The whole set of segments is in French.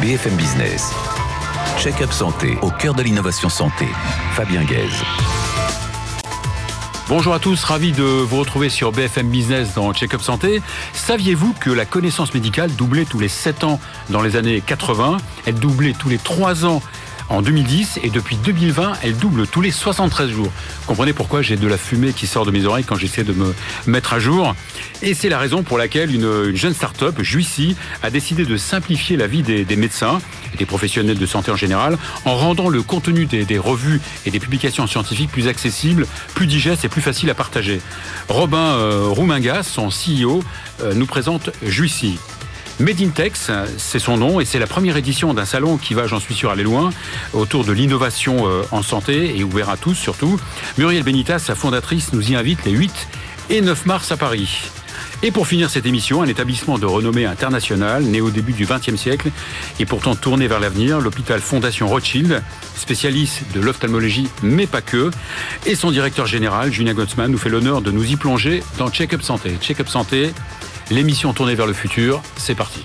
BFM Business. Check-up santé au cœur de l'innovation santé. Fabien Guèze. Bonjour à tous, ravi de vous retrouver sur BFM Business dans Check-up Santé. Saviez-vous que la connaissance médicale doublait tous les 7 ans dans les années 80 Elle doublait tous les 3 ans en 2010 et depuis 2020, elle double tous les 73 jours. Comprenez pourquoi j'ai de la fumée qui sort de mes oreilles quand j'essaie de me mettre à jour. Et c'est la raison pour laquelle une, jeune start-up, Juicy, a décidé de simplifier la vie des, médecins et des professionnels de santé en général en rendant le contenu des, revues et des publications scientifiques plus accessible, plus digeste et plus facile à partager. Robin euh, Roumingas, son CEO, euh, nous présente Juicy. Medintex, c'est son nom et c'est la première édition d'un salon qui va, j'en suis sûr, aller loin autour de l'innovation euh, en santé et ouvert à tous surtout. Muriel Benitas, sa fondatrice, nous y invite les 8 et 9 mars à Paris. Et pour finir cette émission, un établissement de renommée internationale, né au début du XXe siècle et pourtant tourné vers l'avenir, l'hôpital Fondation Rothschild, spécialiste de l'ophtalmologie, mais pas que. Et son directeur général, Julien Gottsman, nous fait l'honneur de nous y plonger dans Check-up Santé. Check-up Santé, L'émission tournée vers le futur, c'est parti.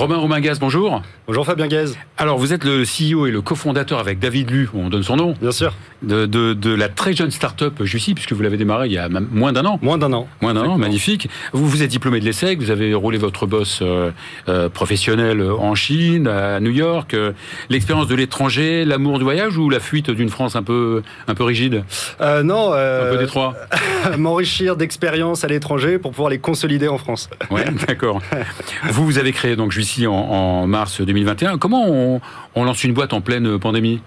Romain Romain-Gaz, bonjour. Bonjour Fabien Gaz. Alors, vous êtes le CEO et le cofondateur avec David Lu, on donne son nom. Bien sûr. De, de, la très jeune start-up Jussi, puisque vous l'avez démarré il y a moins d'un an. Moins d'un an. Moins d'un an, magnifique. Vous, vous êtes diplômé de l'ESSEC, vous avez roulé votre boss euh, euh, professionnel en Chine, à New York. Euh, l'expérience de l'étranger, l'amour du voyage ou la fuite d'une France un peu, un peu rigide? Non. un peu détroit M'enrichir d'expériences à l'étranger pour pouvoir les consolider en France. Oui, d'accord. vous, vous avez créé donc En, mars 2021. Comment on, on lance une boîte en pleine pandémie?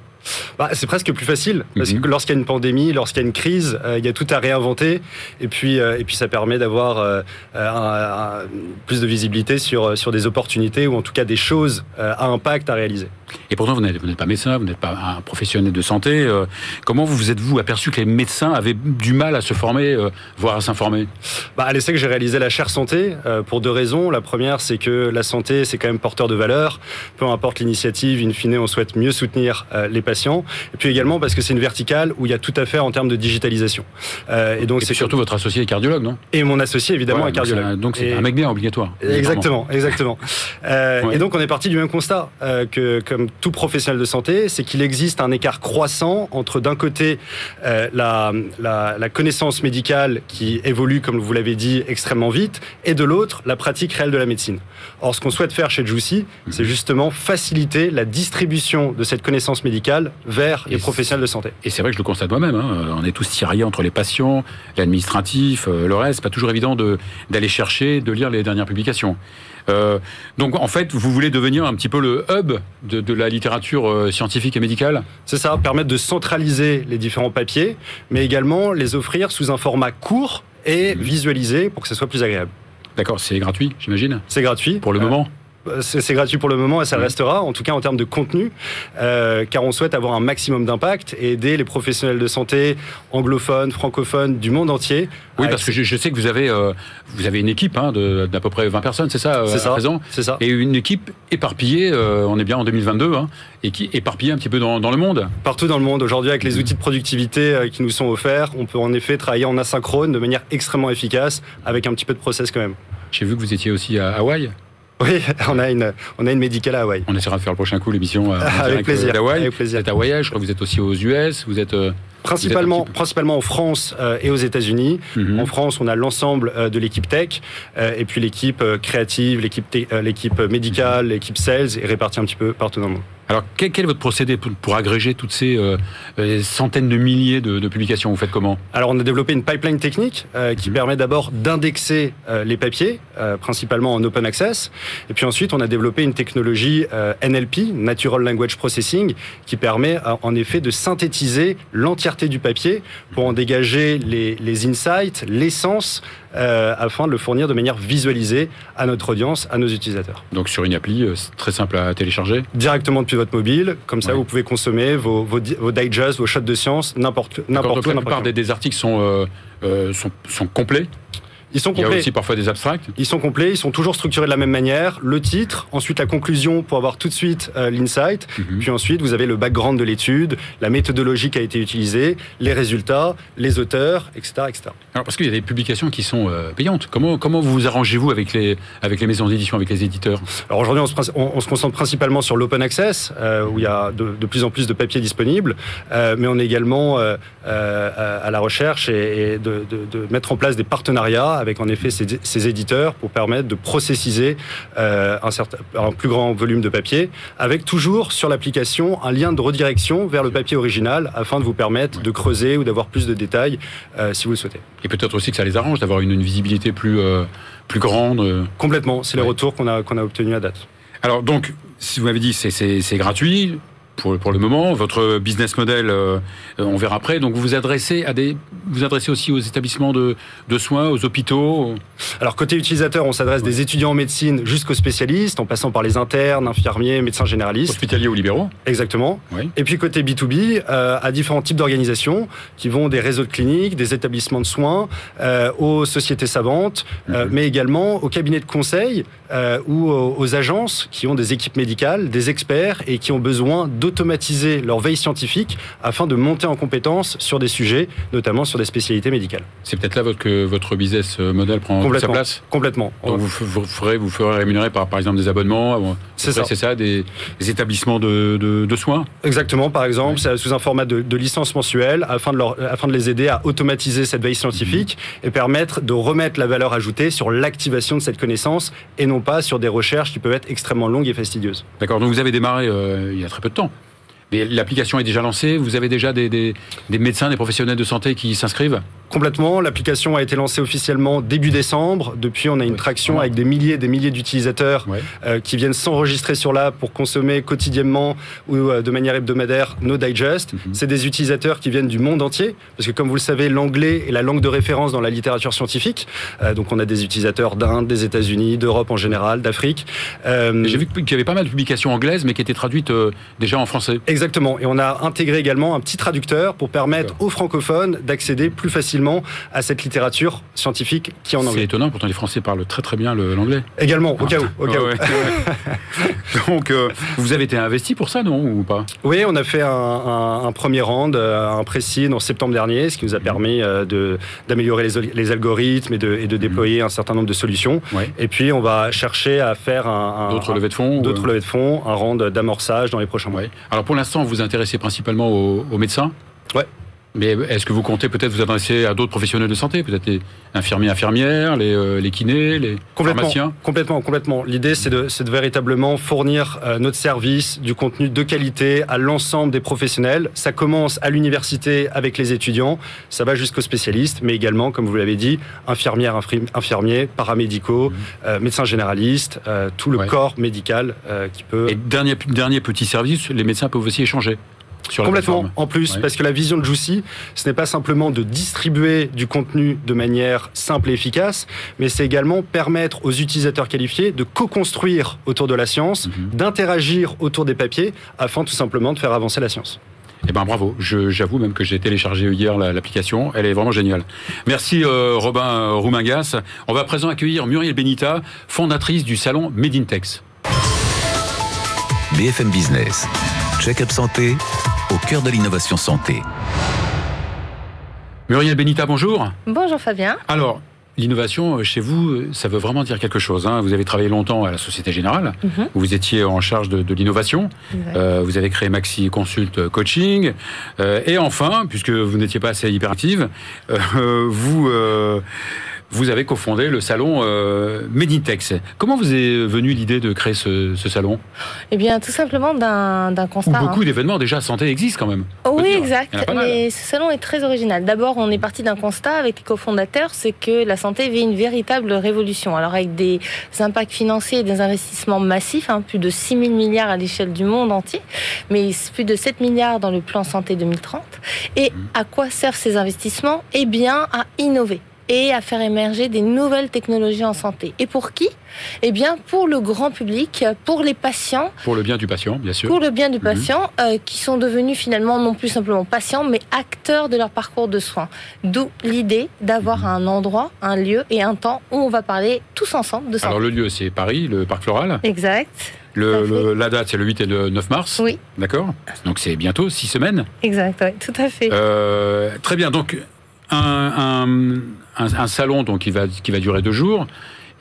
Bah, c'est presque plus facile parce mhm. que lorsqu'il y a une pandémie, lorsqu'il y a une crise, euh, il y a tout à réinventer et puis euh, et puis ça permet d'avoir euh, plus de visibilité sur sur des opportunités ou en tout cas des choses à impact à réaliser. Et pourtant, vous n'êtes pas médecin, vous n'êtes pas un professionnel de santé. Euh, comment vous vous êtes-vous aperçu que les médecins avaient du mal à se former, euh, voire à s'informer? Bah, À l'essai que j'ai réalisé la chaire santé, euh, pour deux raisons. La première, c'est que la santé, c'est quand même porteur de valeur. Peu importe l'initiative, in fine, on souhaite mieux soutenir les patients. Et puis également parce que c'est une verticale où il y a tout à faire en termes de digitalisation. et donc c'est surtout votre associé est cardiologue, non? Et mon associé, évidemment, est cardiologue. Donc c'est un mec bien obligatoire. Exactement, exactement. Et donc on est parti du même constat que comme tout professionnel de santé, c'est qu'il existe un écart croissant entre d'un côté euh, la, la, connaissance médicale qui évolue, comme vous l'avez dit, extrêmement vite, et de l'autre, la pratique réelle de la médecine. Or, ce qu'on souhaite faire chez Juicy, c'est justement faciliter la distribution de cette connaissance médicale vers les professionnels de santé. Et c'est vrai que je le constate moi-même, hein. on est tous tiraillés entre les patients, l'administratif, euh, le reste, pas toujours évident d'aller chercher, de lire les dernières publications. Euh, donc en fait, vous voulez devenir un petit peu le hub de, la littérature euh, scientifique et médicale? C'est ça, permettre de centraliser les différents papiers, mais également les offrir sous un format court et mmh. visualisé pour que ce soit plus agréable. D'accord, c'est gratuit, j'imagine? C'est gratuit. Pour le euh, moment? C'est gratuit pour le moment et ça le restera, en tout cas en termes de contenu, euh, car on souhaite avoir un maximum d'impact et aider les professionnels de santé anglophones, francophones du monde entier. Oui, parce que je, sais que vous avez, euh, vous avez une équipe hein, d'à peu près 20 personnes, c'est ça, euh, à présent C'est ça. Et une équipe éparpillée, on est bien en 2022, hein, et qui éparpillée un petit peu dans, dans le monde. Partout dans le monde. Aujourd'hui, avec les outils de productivité qui nous sont offerts, on peut en effet travailler en asynchrone de manière extrêmement efficace, avec un petit peu de process quand même. J'ai vu que vous étiez aussi à Hawaï. Oui, on a une, on a une médicale à Hawaï. On essaiera de faire le prochain coup l'émission euh, avec plaisir. d'Hawaï. Avec plaisir. Vous êtes à Hawaï, je crois que vous êtes aussi aux US, vous êtes... Euh, principalement, principalement en France euh, et aux États-Unis. Mhm. En France, on a l'ensemble de l'équipe tech, et puis l'équipe créative, l'équipe, l'équipe médicale, l'équipe sales, est répartie un petit peu partout dans le monde. Alors, quel, est votre procédé pour, agréger toutes ces euh, euh, centaines de milliers de, publications Vous faites comment Alors, on a développé une pipeline technique euh, qui mhm. permet d'abord d'indexer les papiers, principalement en open access. Et puis ensuite, on a développé une technologie NLP, Natural Language Processing, qui permet en effet de synthétiser l'entièreté du papier pour en dégager les, les insights, l'essence, afin de le fournir de manière visualisée à notre audience, à nos utilisateurs. Donc, sur une appli, très simple à télécharger? Directement depuis votre mobile. Comme ça, vous pouvez consommer vos, vos, vos digests, vos shots de science, n'importe n'importe où. La plupart des, des, articles sont, euh, euh, sont, sont complets Ils sont complets. Il y a aussi parfois des abstracts. Ils sont complets, ils sont toujours structurés de la même manière. Le titre, ensuite la conclusion pour avoir tout de suite euh, l'insight. Mhm. Puis ensuite, vous avez le background de l'étude, la méthodologie qui a été utilisée, les résultats, les auteurs, etc. etc. Alors, parce qu'il y a des publications qui sont euh, payantes. Comment, comment vous arrangez-vous avec les, avec les maisons d'édition, avec les éditeurs? Alors aujourd'hui, on, se concentre principalement sur l'open access, euh, où il y a de, plus en plus de papiers disponibles, mais on est également à la recherche et, de, de, mettre en place des partenariats avec en effet ces, éditeurs pour permettre de processiser euh, un, certain, un plus grand volume de papier, avec toujours sur l'application un lien de redirection vers le papier original afin de vous permettre de creuser ou d'avoir plus de détails euh, si vous le souhaitez. Et peut-être aussi que ça les arrange d'avoir une, visibilité plus, euh, plus grande. Complètement, c'est les retours qu'on a, qu'on a obtenus à date. Alors donc, si vous m'avez dit c'est gratuit, pour, pour, le moment. Votre business model, euh, on verra après. Donc vous vous adressez à des, vous adressez aussi aux établissements de, de soins, aux hôpitaux. Alors côté utilisateur, on s'adresse des étudiants en médecine jusqu'aux spécialistes, en passant par les internes, infirmiers, médecins généralistes, hospitaliers ou libéraux. Exactement. Et puis côté B2B, euh, à différents types d'organisations qui vont des réseaux de cliniques, des établissements de soins, euh, aux sociétés savantes, mhm. mais également aux cabinets de conseil ou aux, aux agences qui ont des équipes médicales, des experts et qui ont besoin d'automatiser leur veille scientifique afin de monter en compétence sur des sujets, notamment sur des spécialités médicales. C'est peut-être là que votre business model prend sa place Complètement. Donc vous, ferez, vous ferez rémunérer par, par exemple des abonnements C'est ça. C'est ça, des, établissements de, de, soins? Exactement, par exemple, sous un format de, licence mensuelle afin de, leur, afin de les aider à automatiser cette veille scientifique mhm. et permettre de remettre la valeur ajoutée sur l'activation de cette connaissance et non pas sur des recherches qui peuvent être extrêmement longues et fastidieuses. D'accord, donc vous avez démarré euh, il y a très peu de temps l'application est déjà lancée. Vous avez déjà des, médecins, des professionnels de santé qui s'inscrivent? Complètement. L'application a été lancée officiellement début décembre. Depuis, on a une traction avec des milliers et des milliers d'utilisateurs euh, qui viennent s'enregistrer sur l'app pour consommer quotidiennement ou euh, de manière hebdomadaire nos digests. Mhm. C'est des utilisateurs qui viennent du monde entier, parce que comme vous le savez, l'anglais est la langue de référence dans la littérature scientifique. Euh, donc on a des utilisateurs d'Inde, des États-Unis, d'Europe en général, d'Afrique. J'ai vu qu'il y avait pas mal de publications anglaises, mais qui étaient traduites déjà en français. Exactement. Et on a intégré également un petit traducteur pour permettre aux francophones d'accéder plus facilement à cette littérature scientifique qui est en anglais. C'est étonnant, pourtant les Français parlent très très bien l'anglais. Également, au cas où. Au cas Donc, euh, vous avez été investi pour ça, non ou pas? Oui, on a fait un, premier round, euh, un précis en septembre dernier, ce qui nous a mhm. permis euh, d'améliorer les, algorithmes et de, et de mhm. déployer un certain nombre de solutions. Et puis, on va chercher à faire un, d'autres levées de fonds, d'autres levées de fonds, un round d'amorçage dans les prochains mois. Alors, pour l'instant vous vous intéressez principalement aux, médecins? Ouais. Mais est-ce que vous comptez peut-être vous adresser à d'autres professionnels de santé, peut-être les infirmiers, infirmières, les, euh, les kinés, les pharmaciens Complètement, complètement. L'idée, c'est de, de, véritablement fournir euh, notre service, du contenu de qualité à l'ensemble des professionnels. Ça commence à l'université avec les étudiants, ça va jusqu'aux spécialistes, mais également, comme vous l'avez dit, infirmières, infirmiers, paramédicaux, mmh. euh, médecins généralistes, tout le corps médical qui peut... Et dernier, dernier petit service, les médecins peuvent aussi échanger Complètement, en plus, parce que la vision de Juicy, ce n'est pas simplement de distribuer du contenu de manière simple et efficace, mais c'est également permettre aux utilisateurs qualifiés de co-construire autour de la science, mhm. d'interagir autour des papiers, afin tout simplement de faire avancer la science. Eh ben bravo, j'avoue même que j'ai téléchargé hier l'application, elle est vraiment géniale. Merci euh, Robin euh, Roumingas. On va à présent accueillir Muriel Benita, fondatrice du salon Made in Tex. BFM Business, check-up santé au cœur de l'innovation santé. Muriel Benita, bonjour. Bonjour Fabien. Alors, L'innovation, euh, chez vous, euh, ça veut vraiment dire quelque chose. Hein. Vous avez travaillé longtemps à la Société Générale, mhm. vous étiez en charge de, l'innovation, euh, vous avez créé Maxi Consult Coaching, et enfin, puisque vous n'étiez pas assez hyperactive, vous vous avez cofondé le salon euh, Meditex. Comment vous est venue l'idée de créer ce, salon? Eh bien, tout simplement d'un constat. beaucoup hein. d'événements déjà santé existent quand même. oui, exact. Mais ce salon est très original. D'abord, on est parti d'un constat avec les cofondateurs, c'est que la santé vit une véritable révolution. Alors, avec des impacts financiers et des investissements massifs, hein, plus de 6 000 milliards à l'échelle du monde entier, mais plus de 7 milliards dans le plan santé 2030. Et mmh. à quoi servent ces investissements? Eh bien, à innover et à faire émerger des nouvelles technologies en santé. Et pour qui? Eh bien, pour le grand public, pour les patients. Pour le bien du patient, bien sûr. Pour le bien du mhm. patient, euh, qui sont devenus finalement non plus simplement patients, mais acteurs de leur parcours de soins. D'où l'idée d'avoir mhm. un endroit, un lieu et un temps où on va parler tous ensemble de santé. Alors le lieu, c'est Paris, le Parc Floral. Exact. Le, la date, c'est le 8 et le 9 mars. Oui. D'accord? Donc c'est bientôt, six semaines. Exact, oui, tout à fait. Euh, très bien. Donc un, un, salon donc, qui, va, qui va durer deux jours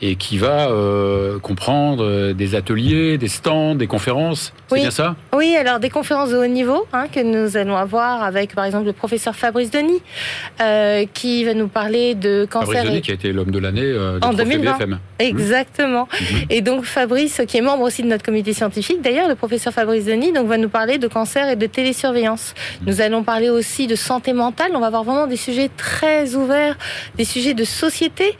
et qui va euh, comprendre euh, des ateliers, des stands, des conférences. C'est bien ça? Oui, alors des conférences de haut niveau hein, que nous allons avoir avec par exemple le professeur Fabrice Denis euh, qui va nous parler de cancer. Fabrice Denis qui a été l'homme de l'année en 2020. BFM. Exactement. Mmh. Et donc Fabrice, qui est membre aussi de notre comité scientifique, d'ailleurs le professeur Fabrice Denis, donc va nous parler de cancer et de télésurveillance. Mmh. Nous allons parler aussi de santé mentale. On va avoir vraiment des sujets très ouverts, des sujets de société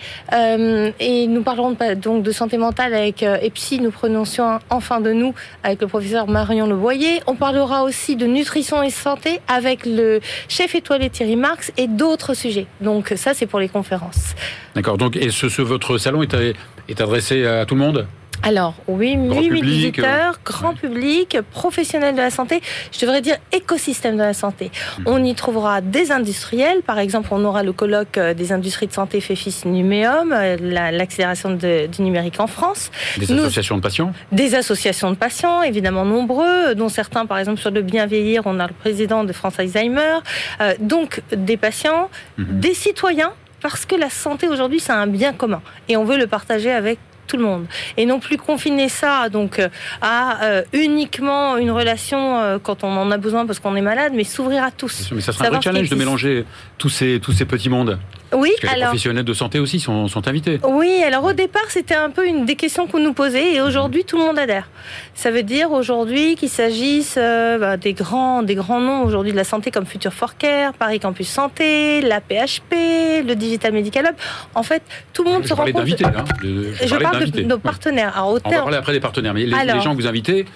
et nous parlerons donc de santé mentale avec euh, EPSI, nous prononcions enfin de nous avec le professeur Marion Leboyer. On parlera aussi de nutrition et santé avec le chef étoilé Thierry Marx et d'autres sujets. Donc ça, c'est pour les conférences. D'accord. Donc, et ce, votre salon est, est adressé à tout le monde alors, oui, 8000 visiteurs, grand public, professionnels de la santé, je devrais dire écosystème de la santé. Hmm. On y trouvera des industriels, par exemple, on aura le colloque euh, des industries de santé FEFIS Numéum, euh, l'accélération du numérique en France. Des associations de patients Des associations de patients, évidemment nombreux, dont certains, par exemple, sur le bien vieillir, on a le président de France Alzheimer. Euh, donc, des patients, hmm. des citoyens, parce que la santé aujourd'hui, c'est un bien commun et on veut le partager avec tout le monde. Et non plus confiner ça donc euh, à euh, uniquement une relation euh, quand on en a besoin parce qu'on est malade, mais s'ouvrir à tous. mais ça sera un vrai challenge de mélanger tous ces, tous ces petits mondes. Oui, Parce que les professionnels de santé aussi sont, sont, invités. Oui, alors au départ, c'était un peu une des questions qu'on nous posait et aujourd'hui, tout le monde adhère. Ça veut dire aujourd'hui qu'il s'agisse bah, des, grands, des grands noms aujourd'hui de la santé comme Future for Care, Paris Campus Santé, la PHP, le Digital Medical Hub. En fait, tout le monde se rend compte. Hein. Je, parle de nos partenaires. Alors, On va parler après des partenaires, mais les, les gens que vous invitez,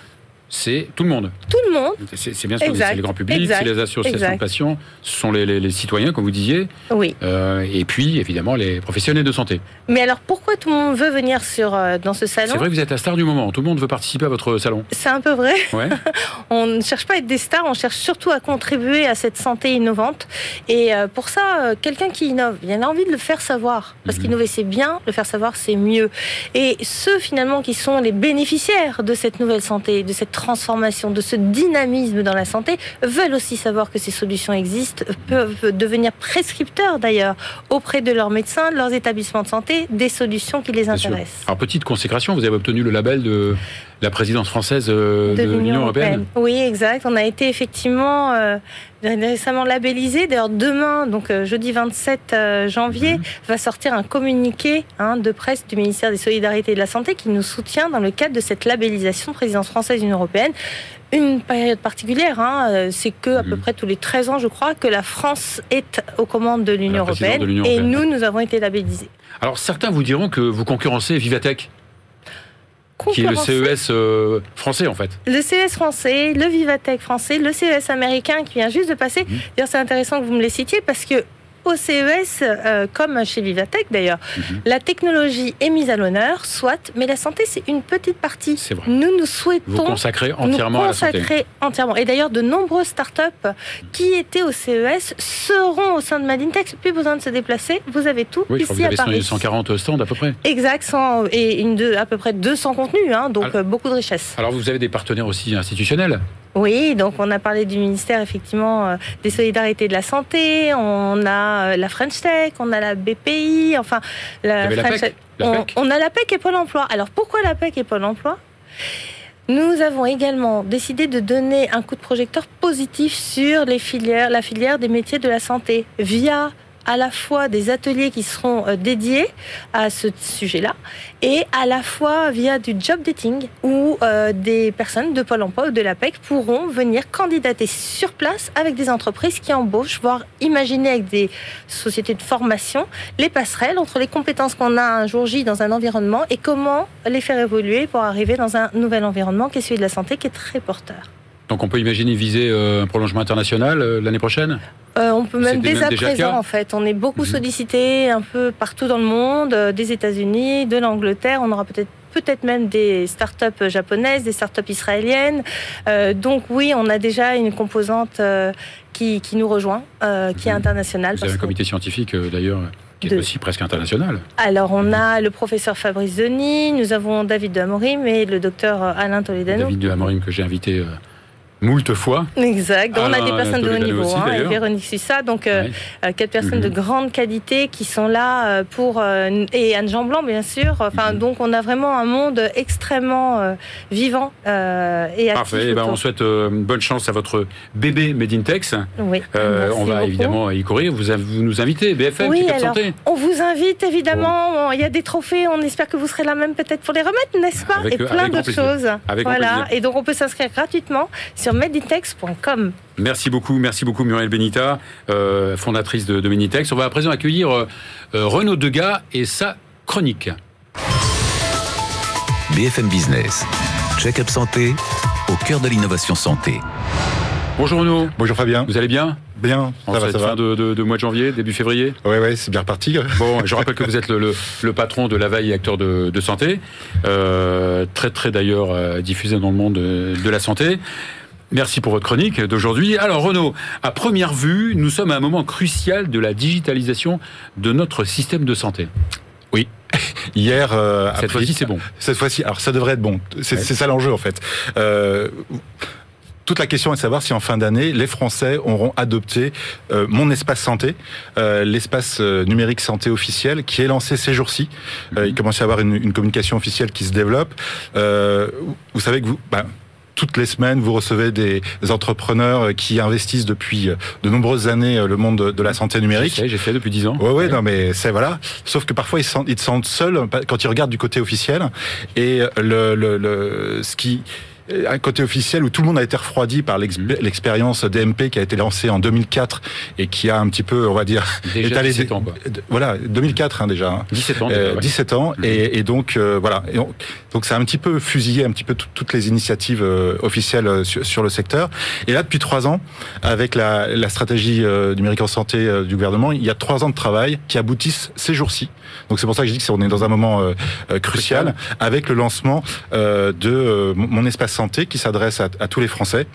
c'est tout le monde. Tout le monde. C'est bien sûr, c'est les grands publics, c'est les associations de patients, ce sont les, citoyens, comme vous disiez. Oui. Euh, et puis, évidemment, les professionnels de santé. Mais alors, pourquoi tout le monde veut venir sur, euh, dans ce salon C'est vrai que vous êtes la star du moment. Tout le monde veut participer à votre salon. C'est un peu vrai. Ouais. on ne cherche pas à être des stars, on cherche surtout à contribuer à cette santé innovante. Et euh, pour ça, quelqu'un qui innove, il a envie de le faire savoir. Parce mhm. qu'innover, c'est bien, le faire savoir, c'est mieux. Et ceux, finalement, qui sont les bénéficiaires de cette nouvelle santé, de cette transformation, de ce dynamisme dans la santé, veulent aussi savoir que ces solutions existent, peuvent devenir prescripteurs d'ailleurs auprès de leurs médecins, de leurs établissements de santé, des solutions qui les intéressent. Alors petite consécration, vous avez obtenu le label de la présidence française euh, de, l'Union européenne. Oui, exact. On a été effectivement euh, récemment labellisé. D'ailleurs, demain, donc euh, jeudi 27 janvier, mhm. va sortir un communiqué hein, de presse du ministère des Solidarités et de la Santé qui nous soutient dans le cadre de cette labellisation présidence française de l'Union européenne. Une période particulière, hein, c'est que à peu mhm. près tous les 13 ans, je crois, que la France est aux commandes de l'Union européenne, et nous, nous avons été labellisés. Alors certains vous diront que vous concurrencez Vivatech qui est le CES euh, français en fait. Le CES français, le Vivatech français, le CES américain qui vient juste de passer. Mmh. D'ailleurs, c'est intéressant que vous me les citiez parce que au CES, euh, comme chez Vivatech d'ailleurs, mhm. la technologie est mise à l'honneur, soit, mais la santé, c'est une petite partie. C'est vrai. Nous, nous souhaitons. Vous consacrer entièrement à la santé. entièrement. Et d'ailleurs, de nombreuses startups qui étaient au CES seront au sein de Madintech. Plus besoin de se déplacer. Vous avez tout oui, ici vous avez Paris. 140 stands à peu près. Exact, et une à peu près 200 contenus, hein, donc euh, beaucoup de richesses. Alors, vous avez des partenaires aussi institutionnels oui, donc on a parlé du ministère effectivement euh, des solidarités de la santé, on a euh, la French Tech, on a la BPI, enfin la, French... on, a la PEC et Pôle Emploi. Alors pourquoi la PEC et Pôle Emploi? Nous avons également décidé de donner un coup de projecteur positif sur les filières, la filière des métiers de la santé via à la fois des ateliers qui seront euh, dédiés à ce sujet-là et à la fois via du job dating où euh, des personnes de Pôle emploi ou de l'APEC pourront venir candidater sur place avec des entreprises qui embauchent, voire imaginer avec des sociétés de formation les passerelles entre les compétences qu'on a un jour J dans un environnement et comment les faire évoluer pour arriver dans un nouvel environnement qui est celui de la santé qui est très porteur. Donc on peut imaginer viser un prolongement international l'année prochaine? On peut même dès à présent en fait. On est beaucoup mhm. sollicité un peu partout dans le monde, des États-Unis, de l'Angleterre. On aura peut-être peut-être même des startups japonaises, des startups israéliennes. Euh, donc oui, on a déjà une composante euh, qui, nous rejoint, euh, qui est mhm. internationale. Vous avez un comité scientifique d'ailleurs qui est aussi presque international. Alors, on a le professeur Fabrice Denis, nous avons David de Amorim et le docteur Alain Toledano. David de Amorim que j'ai invité moult fois. Exact. on a des personnes de haut niveau, hein, et Véronique Sussa, donc euh, euh, quatre personnes de mhm. grande qualité qui sont là euh, pour et Anne Jean Blanc bien sûr. Enfin mhm. donc on a vraiment un monde extrêmement vivant et actif. Parfait. Eh ben, on souhaite bonne chance à votre bébé Medintex. Oui. on va évidemment y courir. Vous, vous nous invitez BFM oui, alors, Santé. On vous invite évidemment. Il y a des trophées. On espère que vous serez là même peut-être pour les remettre, n'est-ce pas? Et plein d'autres choses. voilà. Et donc on peut s'inscrire gratuitement sur meditex.com. Merci beaucoup, merci beaucoup Muriel Benita, euh, fondatrice de, de, Meditex. On va à présent accueillir euh, euh, Renaud Degas et sa chronique. BFM Business, check-up santé, au cœur de l'innovation santé. Bonjour Renaud. Bonjour Fabien. Vous allez bien? Bien, ça va, ça fin De, mois de janvier, début février? Oui, oui, c'est bien reparti. Bon, je rappelle que vous êtes le, patron de la veille acteur de, santé, très très d'ailleurs diffusé dans le monde de la santé. Merci pour votre chronique d'aujourd'hui. Alors Renaud, à première vue, nous sommes à un moment crucial de la digitalisation de notre système de santé. Oui. Hier, euh, cette fois-ci, c'est bon. Cette fois-ci, alors ça devrait être bon. C'est ça l'enjeu en fait. Euh, toute la question est de savoir si en fin d'année, les Français auront adopté euh, mon espace santé, l'espace numérique santé officiel, qui est lancé ces jours-ci. il commence à y avoir une, communication officielle qui se développe. vous savez que vous, bah, toutes les semaines, vous recevez des entrepreneurs qui investissent depuis de nombreuses années le monde de la santé numérique. J'ai fait depuis dix ans. Oui, oui, non, mais c'est voilà. Sauf que parfois ils se sentent, ils se sentent seuls quand ils regardent du côté officiel. Et le, le, le ce qui euh, un côté officiel où tout le monde a été refroidi par mhm. l'expérience DMP qui a été lancée en 2004 et qui a un petit peu, on va dire, déjà étalé 17 ans, voilà 2004 hein, déjà 17 ans, euh, 17 ans mhm. et, et, donc euh, voilà. Et donc ça a un petit peu fusillé un petit peu toutes les initiatives euh, officielles euh, sur, sur, le secteur. Et là depuis trois ans avec la, la stratégie numérique en santé du gouvernement il y a trois ans de travail qui aboutissent ces jours-ci donc c'est pour ça que je dis que on est dans un moment crucial avec le lancement de mon espace santé qui s'adresse à, tous les Français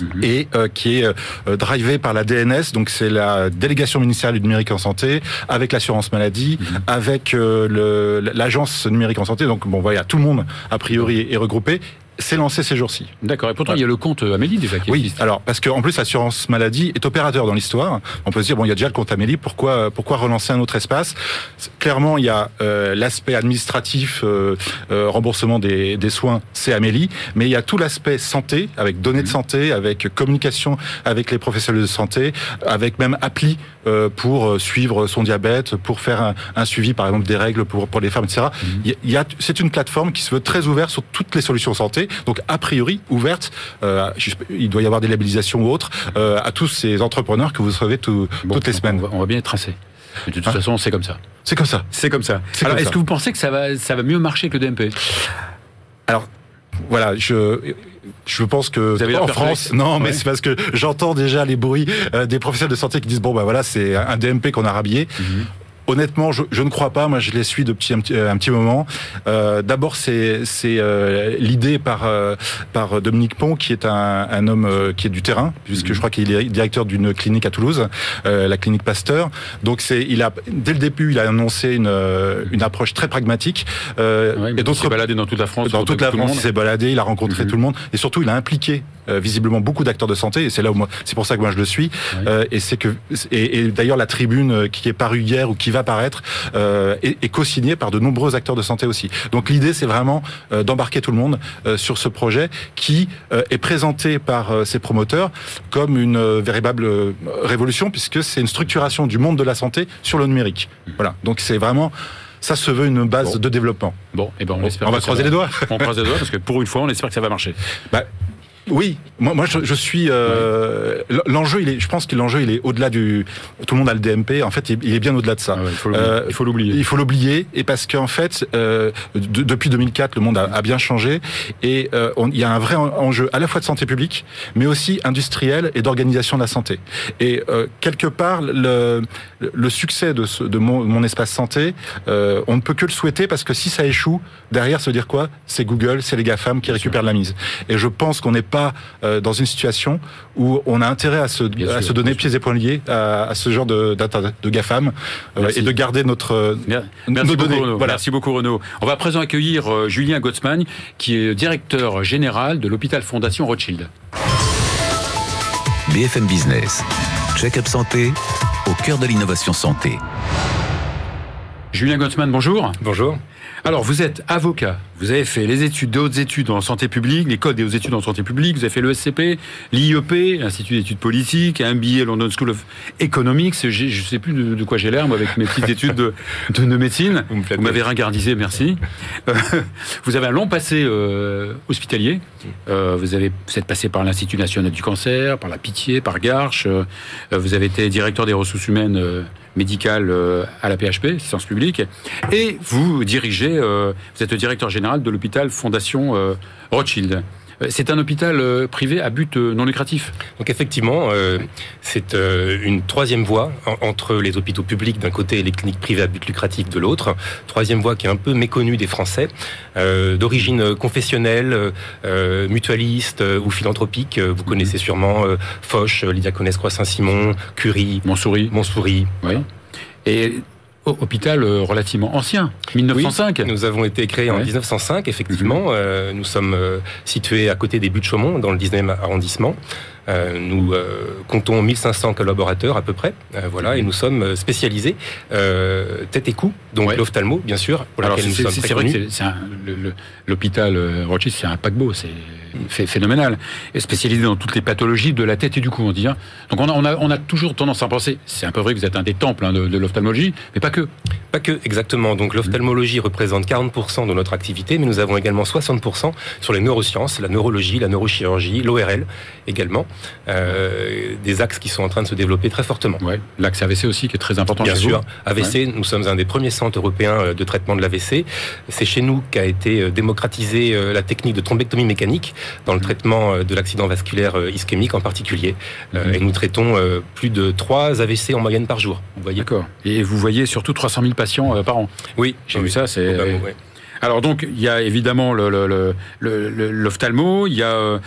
mhm. et euh, qui est euh, drivé par la DNS, donc c'est la délégation ministérielle du numérique en santé, avec l'assurance maladie, mhm. avec euh, l'agence numérique en santé. Donc bon, voilà, tout le monde a priori est regroupé c'est lancé ces jours-ci. D'accord. Et pourtant, il y a le compte Amélie déjà qui Oui, alors, parce qu'en plus, l'assurance maladie est opérateur dans l'histoire. On peut se dire, bon, il y a déjà le compte Amélie, pourquoi, pourquoi relancer un autre espace? Clairement, il y a euh, l'aspect administratif, euh, euh, remboursement des, des soins, c'est Amélie, mais il y a tout l'aspect santé, avec données de mmh. santé, avec communication avec les professionnels de santé, avec même appli pour suivre son diabète, pour faire un, suivi, par exemple, des règles pour, pour les femmes, etc. Mmh. Il y a, c'est une plateforme qui se veut très ouverte sur toutes les solutions santé donc a priori ouverte, euh, il doit y avoir des labellisations ou autres, euh, à tous ces entrepreneurs que vous recevez toutes les semaines. On va, bien être tracé. De toute hein façon, c'est comme ça. C'est comme ça. C'est comme ça. Alors, est-ce que vous pensez que ça va, ça va mieux marcher que le DMP Alors, voilà, je je pense que vous avez en France, non, mais c'est parce que j'entends déjà les bruits euh, des professionnels de santé qui disent bon ben voilà, c'est un DMP qu'on a rhabillé. Mhm. Honnêtement, je, je, ne crois pas. Moi, je les suis depuis un petit, un petit moment. Euh, D'abord, c'est euh, l'idée par euh, par Dominique Pont, qui est un, un homme euh, qui est du terrain, puisque je crois qu'il est directeur d'une clinique à Toulouse, euh, la clinique Pasteur. Donc, c'est il a dès le début, il a annoncé une une approche très pragmatique. et s'est baladé dans toute la France. Dans toute la France, il s'est baladé, il a rencontré mhm. tout le monde, et surtout, il a impliqué visiblement beaucoup d'acteurs de santé. Et c'est là où moi, c'est pour ça que moi je le suis. et c'est que et, et d'ailleurs la tribune qui est parue hier ou qui va paraître euh, et, co-signé par de nombreux acteurs de santé aussi. Donc l'idée, c'est vraiment euh, d'embarquer tout le monde euh, sur ce projet qui est présenté par ses promoteurs comme une véritable révolution puisque c'est une structuration du monde de la santé sur le numérique. Voilà. Donc c'est vraiment ça se veut une base de développement. Bon, et ben on, on va croiser les doigts. On croise les doigts parce que pour une fois, on espère que ça va marcher. Bah, oui, moi, moi je, suis euh, l'enjeu. Il est, je pense que l'enjeu il est au-delà du. Tout le monde a le DMP. En fait, il est bien au-delà de ça. Ah euh, il faut l'oublier. il faut l'oublier. Et parce qu'en fait, euh, depuis 2004, le monde a, a bien changé et euh, on, il y a un vrai enjeu à la fois de santé publique, mais aussi industriel et d'organisation de la santé. Et euh, quelque part, le, le succès de, ce, de mon, mon, espace santé, on ne peut que le souhaiter parce que si ça échoue, derrière, se dire quoi? C'est Google, c'est les GAFAM qui récupèrent la mise. Et je pense qu'on n'est pas euh, dans une situation où on a intérêt à se, à se donner pieds et poings liés à, à ce genre de, de GAFAM euh, et de garder notre, Merci, nos données. Beaucoup, voilà. Merci beaucoup Renaud. On va à présent accueillir euh, Julien Gottsman qui est directeur général de l'hôpital Fondation Rothschild. BFM Business, check-up santé au cœur de l'innovation santé. Julien Gottsman, bonjour. Bonjour. Alors, vous êtes avocat, vous avez fait les études de hautes études en santé publique, l'école des hautes études en santé publique, vous avez fait le SCP, l'IEP, l'Institut d'études politiques, un MBA London School of Economics, je ne sais plus de, quoi j'ai l'air, moi, avec mes petites études de, de, médecine. Vous m'avez ringardisé, merci. Euh, vous avez un long passé euh, hospitalier, euh, vous, avez, vous êtes passé par l'Institut national du cancer, par la Pitié, par Garches, euh, vous avez été directeur des ressources humaines euh, médicales à la PHP, Sciences publiques, et vous dirigez, vous êtes le directeur général de l'hôpital Fondation Rothschild. Euh, c'est un hôpital euh, privé à but euh, non lucratif. Donc effectivement, c'est une troisième voie entre les hôpitaux publics d'un côté et les cliniques privées à but lucratif de l'autre. Troisième voie qui est un peu méconnue des Français, d'origine confessionnelle, mutualiste ou philanthropique. Vous connaissez sûrement Foch, Lydia Connaisse-Croix-Saint-Simon, Curie, Montsouris. Montsouris. Oui. Et hôpital euh, relativement ancien, 1905. nous avons été créés en 1905, effectivement. Mhm. Euh, nous sommes euh, situés à côté des buttes Chaumont, dans le 19e arrondissement. Euh, nous euh, comptons 1500 collaborateurs à peu près, euh, voilà, et nous sommes spécialisés tête et cou, donc l'ophtalmo bien sûr, pour laquelle nous sommes C'est vrai que l'hôpital Rothschild, c'est un paquebot, c'est phénoménal, et spécialisé dans toutes les pathologies de la tête et du cou, on dit. Hein. Donc on a, on, a, on a toujours tendance à penser, c'est un peu vrai que vous êtes un des temples hein, de, de l'ophtalmologie, mais pas que. Pas que, exactement. Donc l'ophtalmologie représente 40% de notre activité, mais nous avons également 60% sur les neurosciences, la neurologie, la neurochirurgie, l'ORL également. Euh, des axes qui sont en train de se développer très fortement. Ouais. L'axe AVC aussi qui est très important Bien chez sûr. AVC, nous sommes un des premiers centres européens euh, de traitement de l'AVC. C'est chez nous qu'a été euh, démocratisée la technique de thrombectomie mécanique dans le traitement de l'accident vasculaire ischémique en particulier. Mhm. Et nous traitons plus de 3 AVC en moyenne par jour. Vous voyez D'accord. Et vous voyez surtout 300 000 patients par an. Oui. J'ai vu ça, c'est... Alors donc, il y a évidemment l'ophtalmo, il y a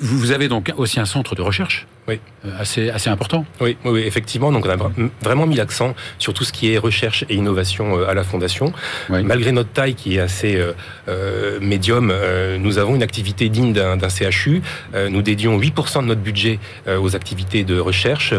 vous avez donc aussi un centre de recherche? Oui. Euh, assez, assez important. Oui, oui, effectivement. Donc, on a vraiment mis l'accent sur tout ce qui est recherche et innovation euh, à la Fondation. Malgré notre taille qui est assez euh, euh médium, euh, nous avons une activité digne d'un CHU. Euh, nous dédions 8% de notre budget aux activités de recherche,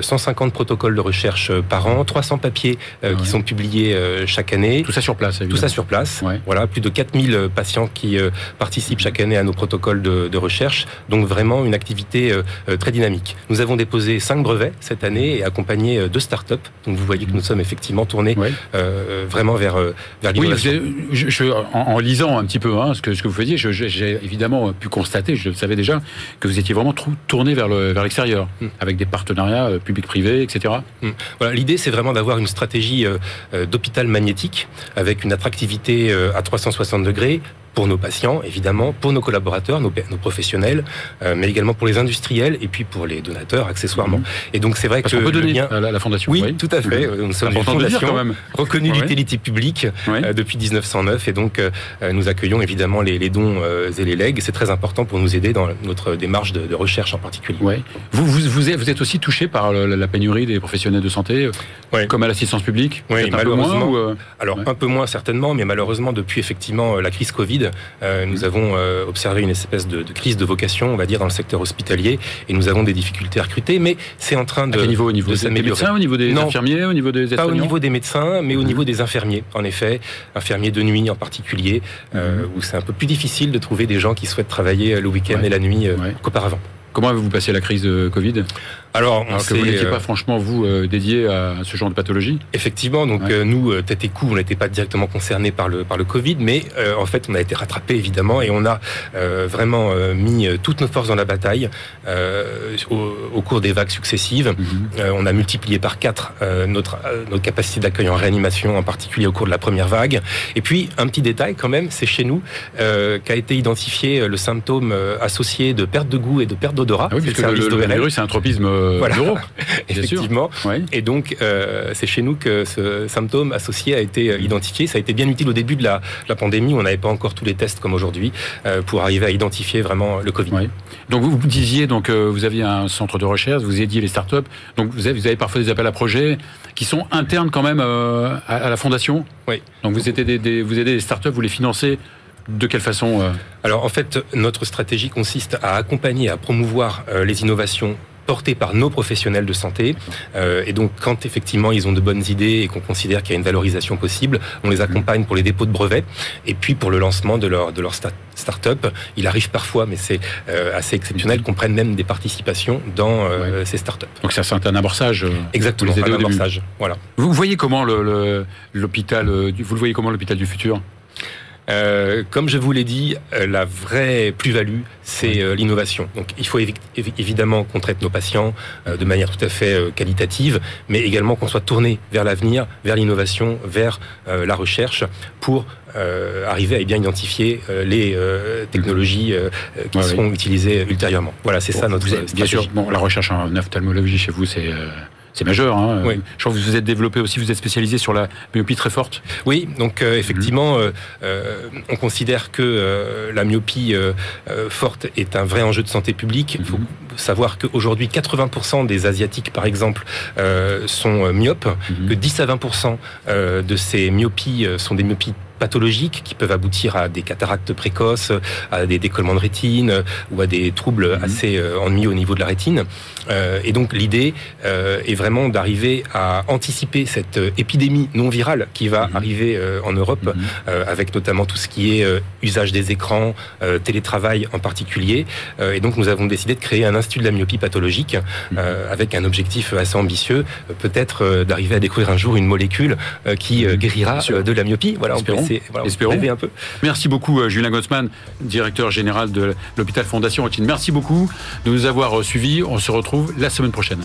150 protocoles de recherche par an, 300 papiers qui sont publiés chaque année. Tout ça sur place, évidemment. Tout ça sur place. Voilà, plus de 4000 patients qui participent chaque année à nos protocoles de, de recherche. Donc, vraiment une activité euh, très dynamique. Nous avons déposé cinq brevets cette année et accompagné euh, deux startups. Donc vous voyez que nous sommes effectivement tournés euh, vraiment vers, vers l'innovation. Oui, je, en, lisant un petit peu hein, ce, que, ce que vous faisiez, j'ai évidemment pu constater, je le savais déjà, que vous étiez vraiment tourné vers l'extérieur, vers hmm. avec des partenariats publics-privés, etc. Hmm. Voilà, L'idée, c'est vraiment d'avoir une stratégie d'hôpital magnétique avec une attractivité à 360 degrés pour nos patients, évidemment, pour nos collaborateurs, nos, nos professionnels, euh, mais également pour les industriels et puis pour les donateurs, accessoirement. Mhm. Et donc, c'est vrai Parce que. On peut donner à la, Fondation. Oui, tout à fait. Nous sommes une fondation quand même. reconnue d'utilité publique euh, depuis 1909 et donc euh, nous accueillons évidemment les, les dons et les legs. C'est très important pour nous aider dans notre démarche de, de recherche en particulier. Ouais. Vous, vous, vous, êtes, vous êtes aussi touché par la pénurie des professionnels de santé, comme à l'assistance publique? Oui, malheureusement. Moins, Alors, un peu moins certainement, mais malheureusement, depuis effectivement la crise Covid, euh, nous avons euh, observé une espèce de, crise de vocation, on va dire, dans le secteur hospitalier, et nous avons des difficultés à recruter, mais c'est en train de, à niveau, au niveau des médecins, au niveau des infirmiers, au niveau des Pas au niveau des médecins, mais au mhm. niveau des infirmiers, en effet, infirmiers de nuit en particulier, euh, mhm. où c'est un peu plus difficile de trouver des gens qui souhaitent travailler le week-end et la nuit qu'auparavant. Comment avez-vous passé la crise de Covid? Alors, on que vous n'étiez pas franchement vous dédié à ce genre de pathologie Effectivement, donc nous, tête et cou, on n'était pas directement concernés par le par le Covid, mais en fait, on a été rattrapé évidemment et on a vraiment mis toutes nos forces dans la bataille au, cours des vagues successives. Mhm. on a multiplié par quatre notre notre capacité d'accueil en réanimation, en particulier au cours de la première vague. Et puis, un petit détail quand même, c'est chez nous euh, qu'a été identifié euh, le symptôme euh, associé de perte de goût et de perte d'odorat. Ah oui, puisque le, le, virus, c'est un tropisme voilà. Effectivement. Et donc, c'est chez nous que ce symptôme associé a été identifié. Ça a été bien utile au début de la, la pandémie. On n'avait pas encore tous les tests comme aujourd'hui pour arriver à identifier vraiment le Covid. Donc, vous, disiez, donc, vous aviez un centre de recherche, vous aidiez les startups. Donc, vous avez, vous avez parfois des appels à projets qui sont internes quand même à, la fondation. Oui. Donc, vous aidez des, vous aidez des startups, vous les financez de quelle façon euh? Alors en fait, notre stratégie consiste à accompagner, à promouvoir euh, les innovations portées par nos professionnels de santé. Euh, et donc, quand effectivement ils ont de bonnes idées et qu'on considère qu'il y a une valorisation possible, on les accompagne pour les dépôts de brevets et puis pour le lancement de leur, de leur start-up. Il arrive parfois, mais c'est assez exceptionnel, qu'on prenne même des participations dans ces start-up. Donc, ça, c'est un amorçage. Exactement, un amorçage. Voilà. Vous voyez comment l'hôpital, vous le voyez comment l'hôpital du futur? Euh, comme je vous l'ai dit, euh, la vraie plus-value, c'est euh, l'innovation. Donc il faut évidemment qu'on traite nos patients de manière tout à fait qualitative, mais également qu'on soit tourné vers l'avenir, vers l'innovation, vers la recherche, pour arriver à bien identifier les technologies qui seront utilisées ultérieurement. Voilà, c'est ça notre. Bien sûr, bon, la recherche en ophtalmologie chez vous, c'est c'est majeur. Hein. Oui. Je crois que vous vous êtes développé aussi, vous êtes spécialisé sur la myopie très forte. Oui, donc euh, effectivement, euh, euh, on considère que la myopie forte est un vrai enjeu de santé publique. Il faut. Savoir qu'aujourd'hui, 80% des Asiatiques, par exemple, sont myopes, mhm. que 10 à 20% de ces myopies sont des myopies pathologiques qui peuvent aboutir à des cataractes précoces, à des décollements de rétine ou à des troubles mhm. assez euh, ennuyeux au niveau de la rétine. Euh, et donc l'idée euh, est vraiment d'arriver à anticiper cette épidémie non virale qui va mhm. arriver en Europe, avec notamment tout ce qui est usage des écrans, télétravail en particulier. et donc nous avons décidé de créer un de la myopie pathologique avec un objectif assez ambitieux, peut-être d'arriver à découvrir un jour une molécule qui guérira de la myopie. Voilà, Espérons. un peu. Merci beaucoup, euh, Julien Gosman, directeur général de l'hôpital Fondation Routine. Merci beaucoup de nous avoir euh, suivis. On se retrouve la semaine prochaine.